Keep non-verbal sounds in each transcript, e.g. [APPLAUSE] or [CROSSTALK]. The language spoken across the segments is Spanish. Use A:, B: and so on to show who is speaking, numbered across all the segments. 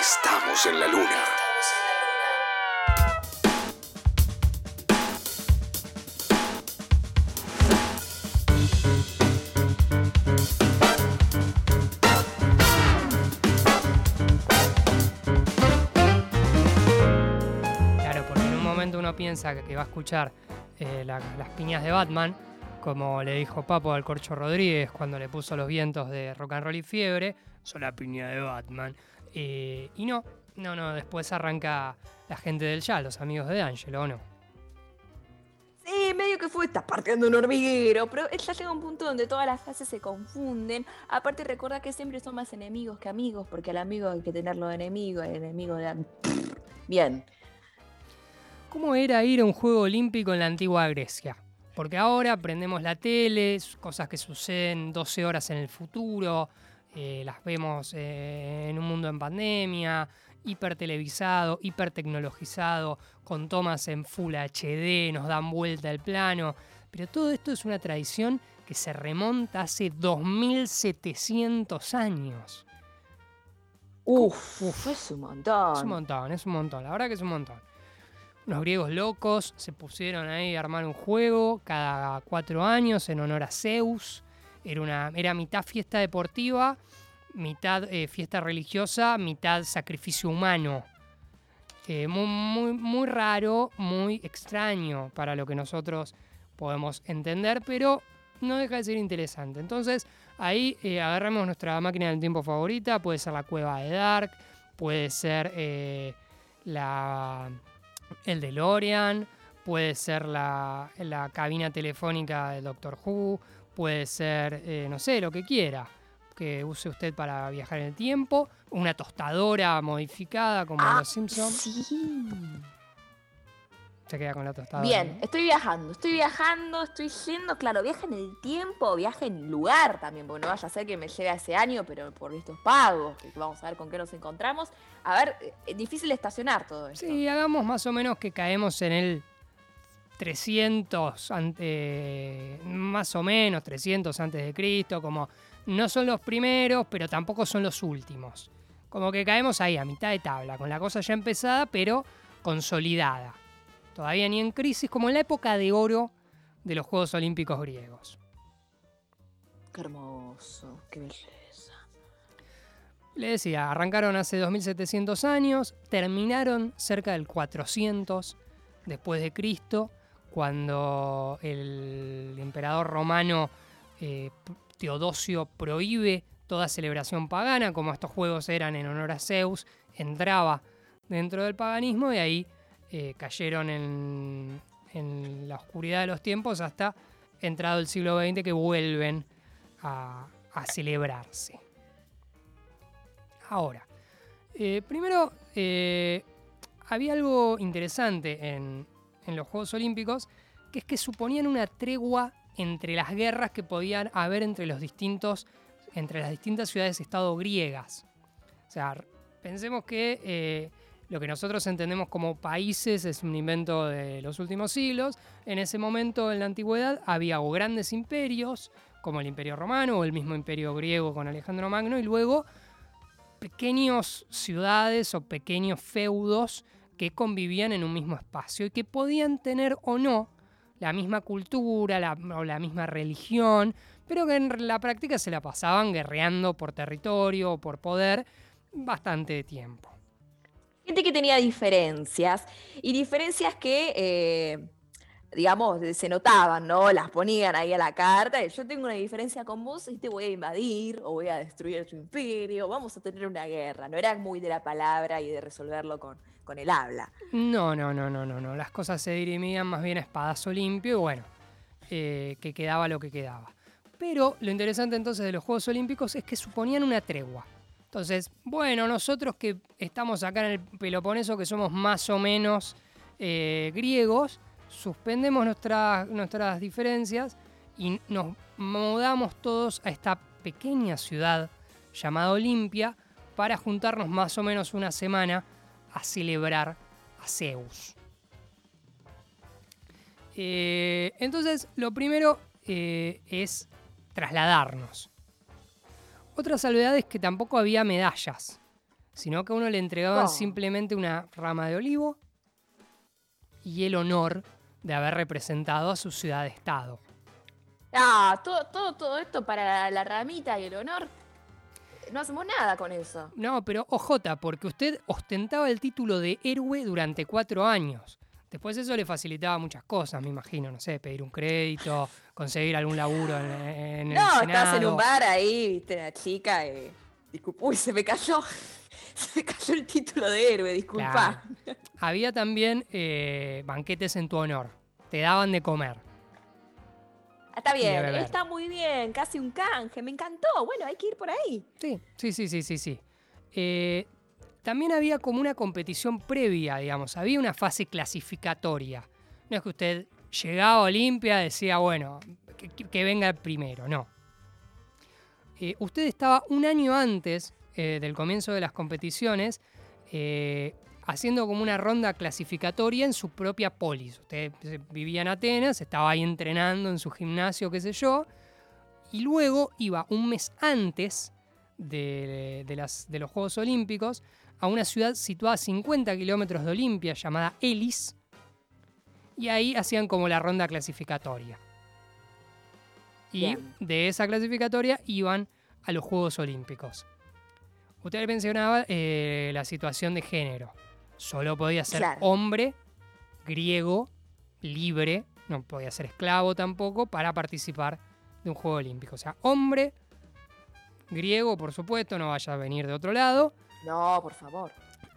A: Estamos en la luna.
B: Claro, porque en un momento uno piensa que, va a escuchar eh, la- las piñas de Batman, como le dijo Papo al Corcho Rodríguez cuando le puso los vientos de rock and roll y fiebre, son la piña de Batman. Eh, y no, no, no, después arranca la gente del ya, los amigos de Angelo, ¿o no?
C: Sí, medio que fue, estás partiendo un hormiguero, pero ya llega un punto donde todas las frases se confunden. Aparte, recuerda que siempre son más enemigos que amigos, porque al amigo hay que tenerlo de enemigo, el enemigo de. Bien.
B: ¿Cómo era ir a un juego olímpico en la antigua Grecia? Porque ahora prendemos la tele, cosas que suceden 12 horas en el futuro, eh, las vemos eh, en un mundo en pandemia, hipertelevisado, hipertecnologizado, con tomas en Full HD, nos dan vuelta el plano. Pero todo esto es una tradición que se remonta hace 2700 años.
C: Uf,
B: Uf.
C: es un montón.
B: Es un montón, es un montón, la verdad que es un montón. Unos griegos locos se pusieron ahí a armar un juego cada cuatro años en honor a Zeus. Era, una, era mitad fiesta deportiva, mitad eh, fiesta religiosa, mitad sacrificio humano. Eh, muy, muy, muy raro, muy extraño para lo que nosotros podemos entender, pero no deja de ser interesante. Entonces, ahí eh, agarramos nuestra máquina del tiempo favorita, puede ser la cueva de Dark, puede ser eh, la, el DeLorean, puede ser la, la cabina telefónica del Doctor Who, puede ser, eh, no sé, lo que quiera que use usted para viajar en el tiempo, una tostadora modificada como
C: Ah,
B: los Simpsons.
C: Sí.
B: Se queda con la tostadora.
C: Bien,
B: ¿no?
C: estoy viajando, estoy viajando, estoy yendo, claro, viaje en el tiempo, viaje en lugar también, porque no vaya a ser que me llegue a ese año, pero por estos pagos, que vamos a ver con qué nos encontramos. A ver, eh, es difícil estacionar todo esto.
B: Sí, hagamos más o menos que caemos en el 300, ante- más o menos 300 antes de Cristo, como no son los primeros, pero tampoco son los últimos. Como que caemos ahí a mitad de tabla, con la cosa ya empezada, pero consolidada. Todavía ni en crisis, como en la época de oro de los Juegos Olímpicos griegos.
C: Qué hermoso, qué belleza.
B: Le decía, arrancaron hace 2700 años, terminaron cerca del 400 después de Cristo, cuando el emperador romano eh, Teodosio prohíbe toda celebración pagana, como estos juegos eran en honor a Zeus, entraba dentro del paganismo y ahí eh, cayeron en, la oscuridad de los tiempos hasta entrado el siglo XX que vuelven a, a celebrarse. Ahora, eh, primero, eh, había algo interesante en, en los Juegos Olímpicos, que es que suponían una tregua entre las guerras que podían haber entre los distintos, entre las distintas ciudades-estado griegas. O sea, pensemos que eh, lo que nosotros entendemos como países es un invento de los últimos siglos. En ese momento, en la antigüedad, había grandes imperios, como el Imperio Romano o el mismo Imperio Griego con Alejandro Magno, y luego pequeñas ciudades o pequeños feudos que convivían en un mismo espacio y que podían tener o no la misma cultura o la misma religión, pero que en la práctica se la pasaban guerreando por territorio o por poder bastante tiempo.
C: Gente que tenía diferencias, y diferencias que, eh, digamos, se notaban, ¿no? Las ponían ahí a la carta. Yo tengo una diferencia con vos y te voy a invadir o voy a destruir tu imperio, vamos a tener una guerra. No era muy de la palabra y de resolverlo con, con el habla.
B: No, no, no, no, no, no. Las cosas se dirimían más bien a espadazo limpio y bueno, eh, que quedaba lo que quedaba. Pero lo interesante entonces de los Juegos Olímpicos es que suponían una tregua. Entonces, bueno, nosotros que estamos acá en el Peloponeso, que somos más o menos eh, griegos, suspendemos nuestras, nuestras diferencias y nos mudamos todos a esta pequeña ciudad llamada Olimpia para juntarnos más o menos una semana a celebrar a Zeus. Eh, entonces, lo primero eh, es trasladarnos. Otra salvedad es que tampoco había medallas. sino que a uno le entregaban
C: Oh.
B: simplemente una rama de olivo y el honor de haber representado a su ciudad-estado.
C: Ah, todo, todo, todo esto para la ramita y el honor. No hacemos nada con eso.
B: No, pero OJ, porque usted ostentaba el título de héroe durante cuatro años. Después eso le facilitaba muchas cosas, me imagino, no sé, pedir un crédito, [LAUGHS] conseguir algún laburo en, en el
C: No,
B: Senado.
C: estás en un bar ahí, viste, la chica. disculpa, uy, se me cayó. [LAUGHS] Se me cayó el título de héroe, disculpa.
B: Claro. Había también eh, banquetes en tu honor. Te daban de comer.
C: Está bien, está muy bien, casi un canje, me encantó. Bueno, hay que ir por ahí.
B: Sí, sí, sí, sí, sí, sí. Eh, también había como una competición previa, digamos. Había una fase clasificatoria. No es que usted llegaba a Olimpia, decía, bueno, que, que- que venga el primero, no. Eh, usted estaba un año antes eh, del comienzo de las competiciones eh, haciendo como una ronda clasificatoria en su propia polis. Usted vivía en Atenas, estaba ahí entrenando en su gimnasio, qué sé yo, y luego iba un mes antes de, de las, de los Juegos Olímpicos a una ciudad situada a 50 kilómetros de Olimpia llamada Elis, y ahí hacían como la ronda clasificatoria. Y
C: Bien.
B: de esa clasificatoria iban a los Juegos Olímpicos. Usted mencionaba eh, la situación de género. Solo podía ser
C: Claro.
B: hombre, griego, libre, no podía ser esclavo tampoco para participar de un Juego Olímpico. O sea, hombre, griego, por supuesto, no vaya a venir de otro lado,
C: No, por favor.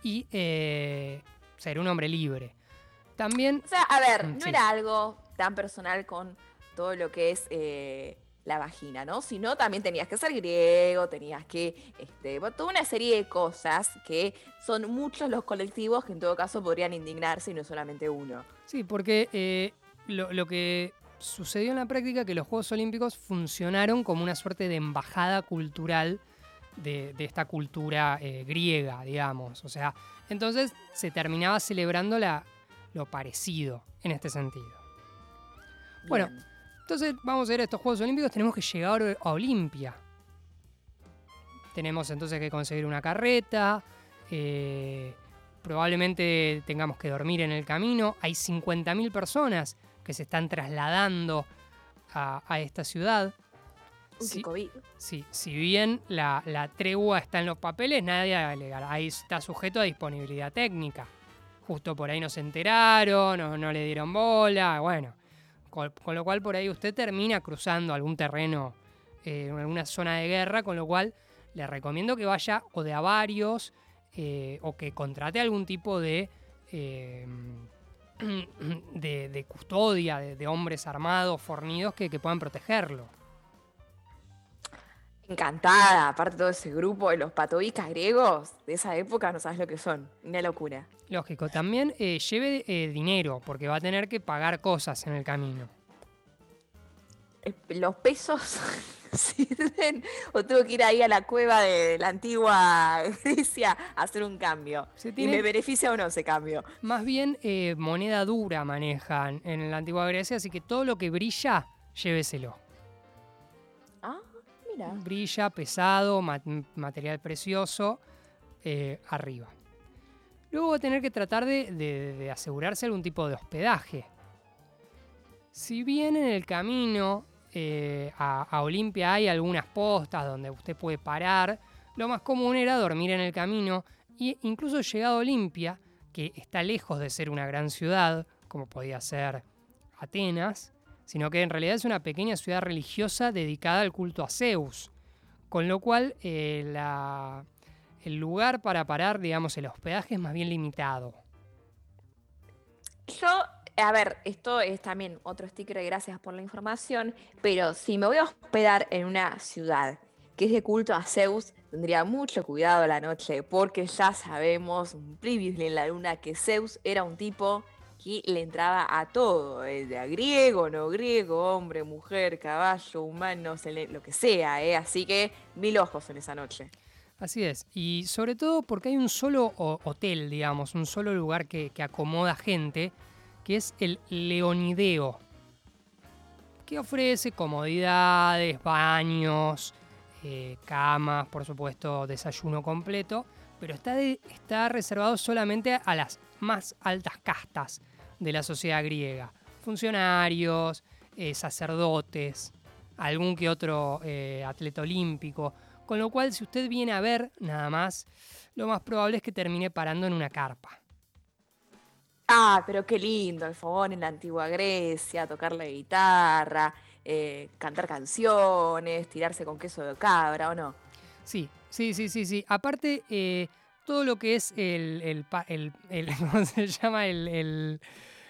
B: y eh, ser un hombre libre. También
C: O sea, a ver,
B: Mm,
C: no era algo tan personal con todo lo que es eh, la vagina, ¿no? Sino también tenías que ser griego, tenías que, este, bueno, toda una serie de cosas que son muchos los colectivos que en todo caso podrían indignarse y no solamente uno.
B: Sí, porque eh, lo, lo que sucedió en la práctica que los Juegos Olímpicos funcionaron como una suerte de embajada cultural de, de esta cultura eh, griega, digamos. O sea, entonces se terminaba celebrando la- lo parecido en este sentido. Bueno,
C: Bien.
B: Entonces vamos a ir a estos Juegos Olímpicos, tenemos que llegar a Olimpia. Tenemos entonces que conseguir una carreta, eh, probablemente tengamos que dormir en el camino. Hay 50.000 personas que se están trasladando a, a esta ciudad. Sí. Sí, si bien la, la tregua está en los papeles, nadie va a alegar. Ahí está sujeto a disponibilidad técnica. Justo por ahí no se enteraron, no le dieron bola, bueno. Con, lo cual por ahí usted termina cruzando algún terreno, eh, alguna zona de guerra, con lo cual le recomiendo que vaya o de a varios, eh, o que contrate algún tipo de, eh, [CLEARS THROAT] de, custodia, de, hombres armados, fornidos, que puedan protegerlo.
C: Encantada, aparte todo ese grupo de los patobicas griegos de esa época, no sabes lo que son. Una locura.
B: Lógico, también eh, lleve eh, dinero, porque va a tener que pagar cosas en el camino.
C: Eh, Los pesos [LAUGHS] sirven o tengo que ir ahí a la cueva de la antigua [LAUGHS] Grecia a hacer un cambio.
B: Se
C: ¿Y me beneficia o no ese cambio?
B: Más bien eh, moneda dura manejan en la antigua Grecia, así que todo lo que brilla, lléveselo. Brilla, pesado, ma- material precioso, eh, arriba. Luego va a tener que tratar de, de- de asegurarse algún tipo de hospedaje. Si bien en el camino eh, a, a Olimpia hay algunas postas donde usted puede parar, lo más común era dormir en el camino e incluso llegado a Olimpia, que está lejos de ser una gran ciudad, como podía ser Atenas, sino que en realidad es una pequeña ciudad religiosa dedicada al culto a Zeus, con lo cual eh, el lugar para parar, digamos, el hospedaje es más bien limitado.
C: Yo, a ver, esto es también otro sticker de gracias por la información, pero si me voy a hospedar en una ciudad que es de culto a Zeus, tendría mucho cuidado la noche, porque ya sabemos, un previously en la luna, que Zeus era un tipo que le entraba a todo, eh, de a griego, no griego, hombre, mujer, caballo, humano, lo que sea, ¿eh? así que mil ojos en esa noche.
B: Así es, y sobre todo porque hay un solo ho- hotel, digamos, un solo lugar que, que acomoda gente, que es el Leonideo, que ofrece comodidades, baños, eh, camas, por supuesto, desayuno completo, pero está, está reservado solamente a las más altas castas de la sociedad griega. Funcionarios, eh, sacerdotes, algún que otro eh, atleta olímpico. Con lo cual, si usted viene a ver nada más, lo más probable es que termine parando en una carpa.
C: Ah, pero qué lindo el fogón en la antigua Grecia, tocar la guitarra, eh, cantar canciones, tirarse con queso de cabra, ¿o no?
B: Sí, sí, sí, sí, sí. Aparte, eh, todo lo que es el, el pa- el- el- [LAUGHS] ¿cómo se llama? El, el-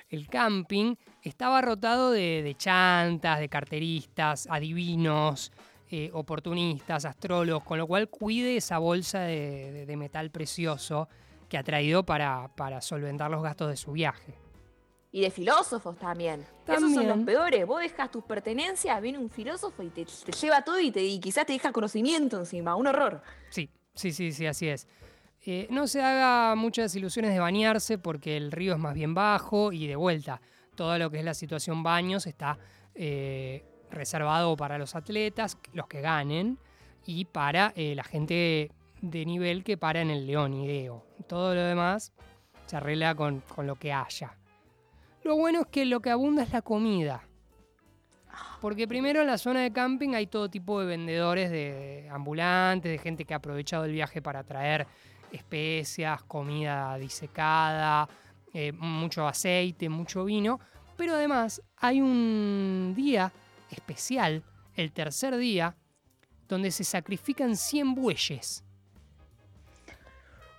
B: el camping estaba rotado de, de chantas, de carteristas, adivinos, eh, oportunistas, astrólogos, con lo cual cuide esa bolsa de, de- de metal precioso que ha traído para, para solventar los gastos de su viaje.
C: Y de filósofos también. Esos son los peores. Vos dejas tus pertenencias, viene un filósofo y te, te lleva todo y, te, y quizás te deja conocimiento encima. Un horror.
B: Sí, sí, sí, sí, así es. Eh, no se haga muchas ilusiones de bañarse porque el río es más bien bajo y de vuelta, todo lo que es la situación baños está eh, reservado para los atletas, los que ganen, y para eh, la gente de nivel que para en el León Ideo. Todo lo demás se arregla con, con lo que haya. Lo bueno es que lo que abunda es la comida. Porque primero en la zona de camping hay todo tipo de vendedores, de, de ambulantes, de gente que ha aprovechado el viaje para traer especias, comida disecada, eh, mucho aceite, mucho vino. Pero además hay un día especial, el tercer día, donde se sacrifican 100 bueyes.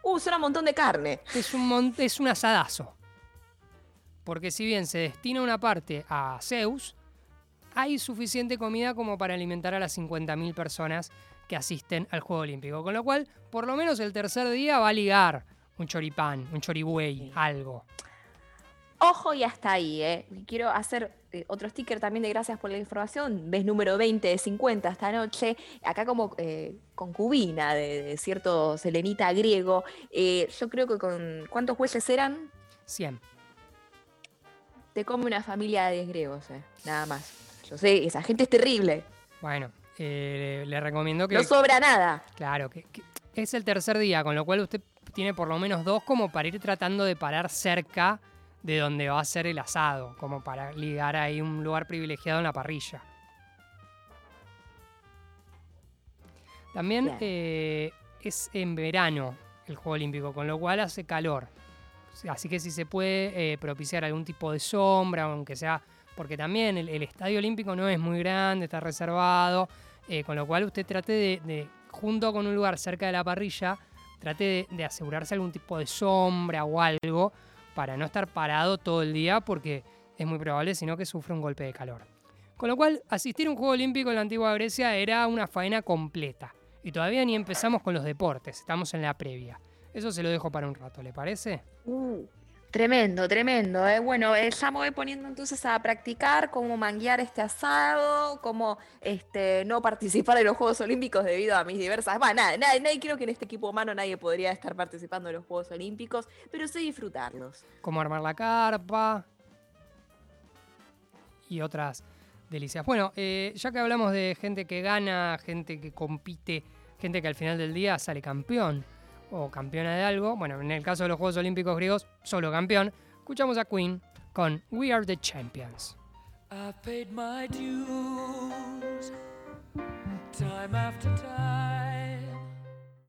C: Uh, suena un montón de carne.
B: Es un, es un asadazo. Porque si bien se destina una parte a Zeus, hay suficiente comida como para alimentar a las 50.000 personas que asisten al Juego Olímpico. Con lo cual, por lo menos el tercer día va a ligar un choripán, un choribuey, algo.
C: Ojo y hasta ahí, ¿eh? Quiero hacer eh, otro sticker también de gracias por la información. Ves número 20 de 50 esta noche. Acá como eh, concubina de, de cierto selenita griego. Eh, yo creo que con... ¿Cuántos jueces eran?
B: 100.
C: Te come una familia de 10 griegos, ¿eh? Nada más. Yo sé, esa gente es terrible.
B: Bueno, eh, le recomiendo que...
C: No sobra nada.
B: Claro, que, que es el tercer día, con lo cual usted tiene por lo menos dos como para ir tratando de parar cerca de donde va a ser el asado, como para ligar ahí un lugar privilegiado en la parrilla. También eh, es en verano el Juego Olímpico, con lo cual hace calor. Así que si se puede eh, propiciar algún tipo de sombra, aunque sea, porque también el, el estadio olímpico no es muy grande, está reservado, eh, con lo cual usted trate de, junto con un lugar cerca de la parrilla, trate de, de asegurarse algún tipo de sombra o algo para no estar parado todo el día porque es muy probable sino que sufra un golpe de calor. Con lo cual, asistir a un Juego Olímpico en la antigua Grecia era una faena completa. Y todavía ni empezamos con los deportes, estamos en la previa. Eso se lo dejo para un rato, ¿le parece?
C: Uh, tremendo, tremendo. ¿eh? Bueno, eh, ya me voy poniendo entonces a practicar cómo manguear este asado, cómo este, no participar en los Juegos Olímpicos debido a mis diversas... Bueno, nada, nada, nadie, creo que en este equipo humano nadie podría estar participando en los Juegos Olímpicos, pero sé disfrutarlos.
B: Cómo armar la carpa y otras delicias. Bueno, eh, ya que hablamos de gente que gana, gente que compite, gente que al final del día sale campeón o campeona de algo, bueno, en el caso de los Juegos Olímpicos griegos, solo campeón, escuchamos a Queen con We Are the Champions.
A: I've paid my dues time after time.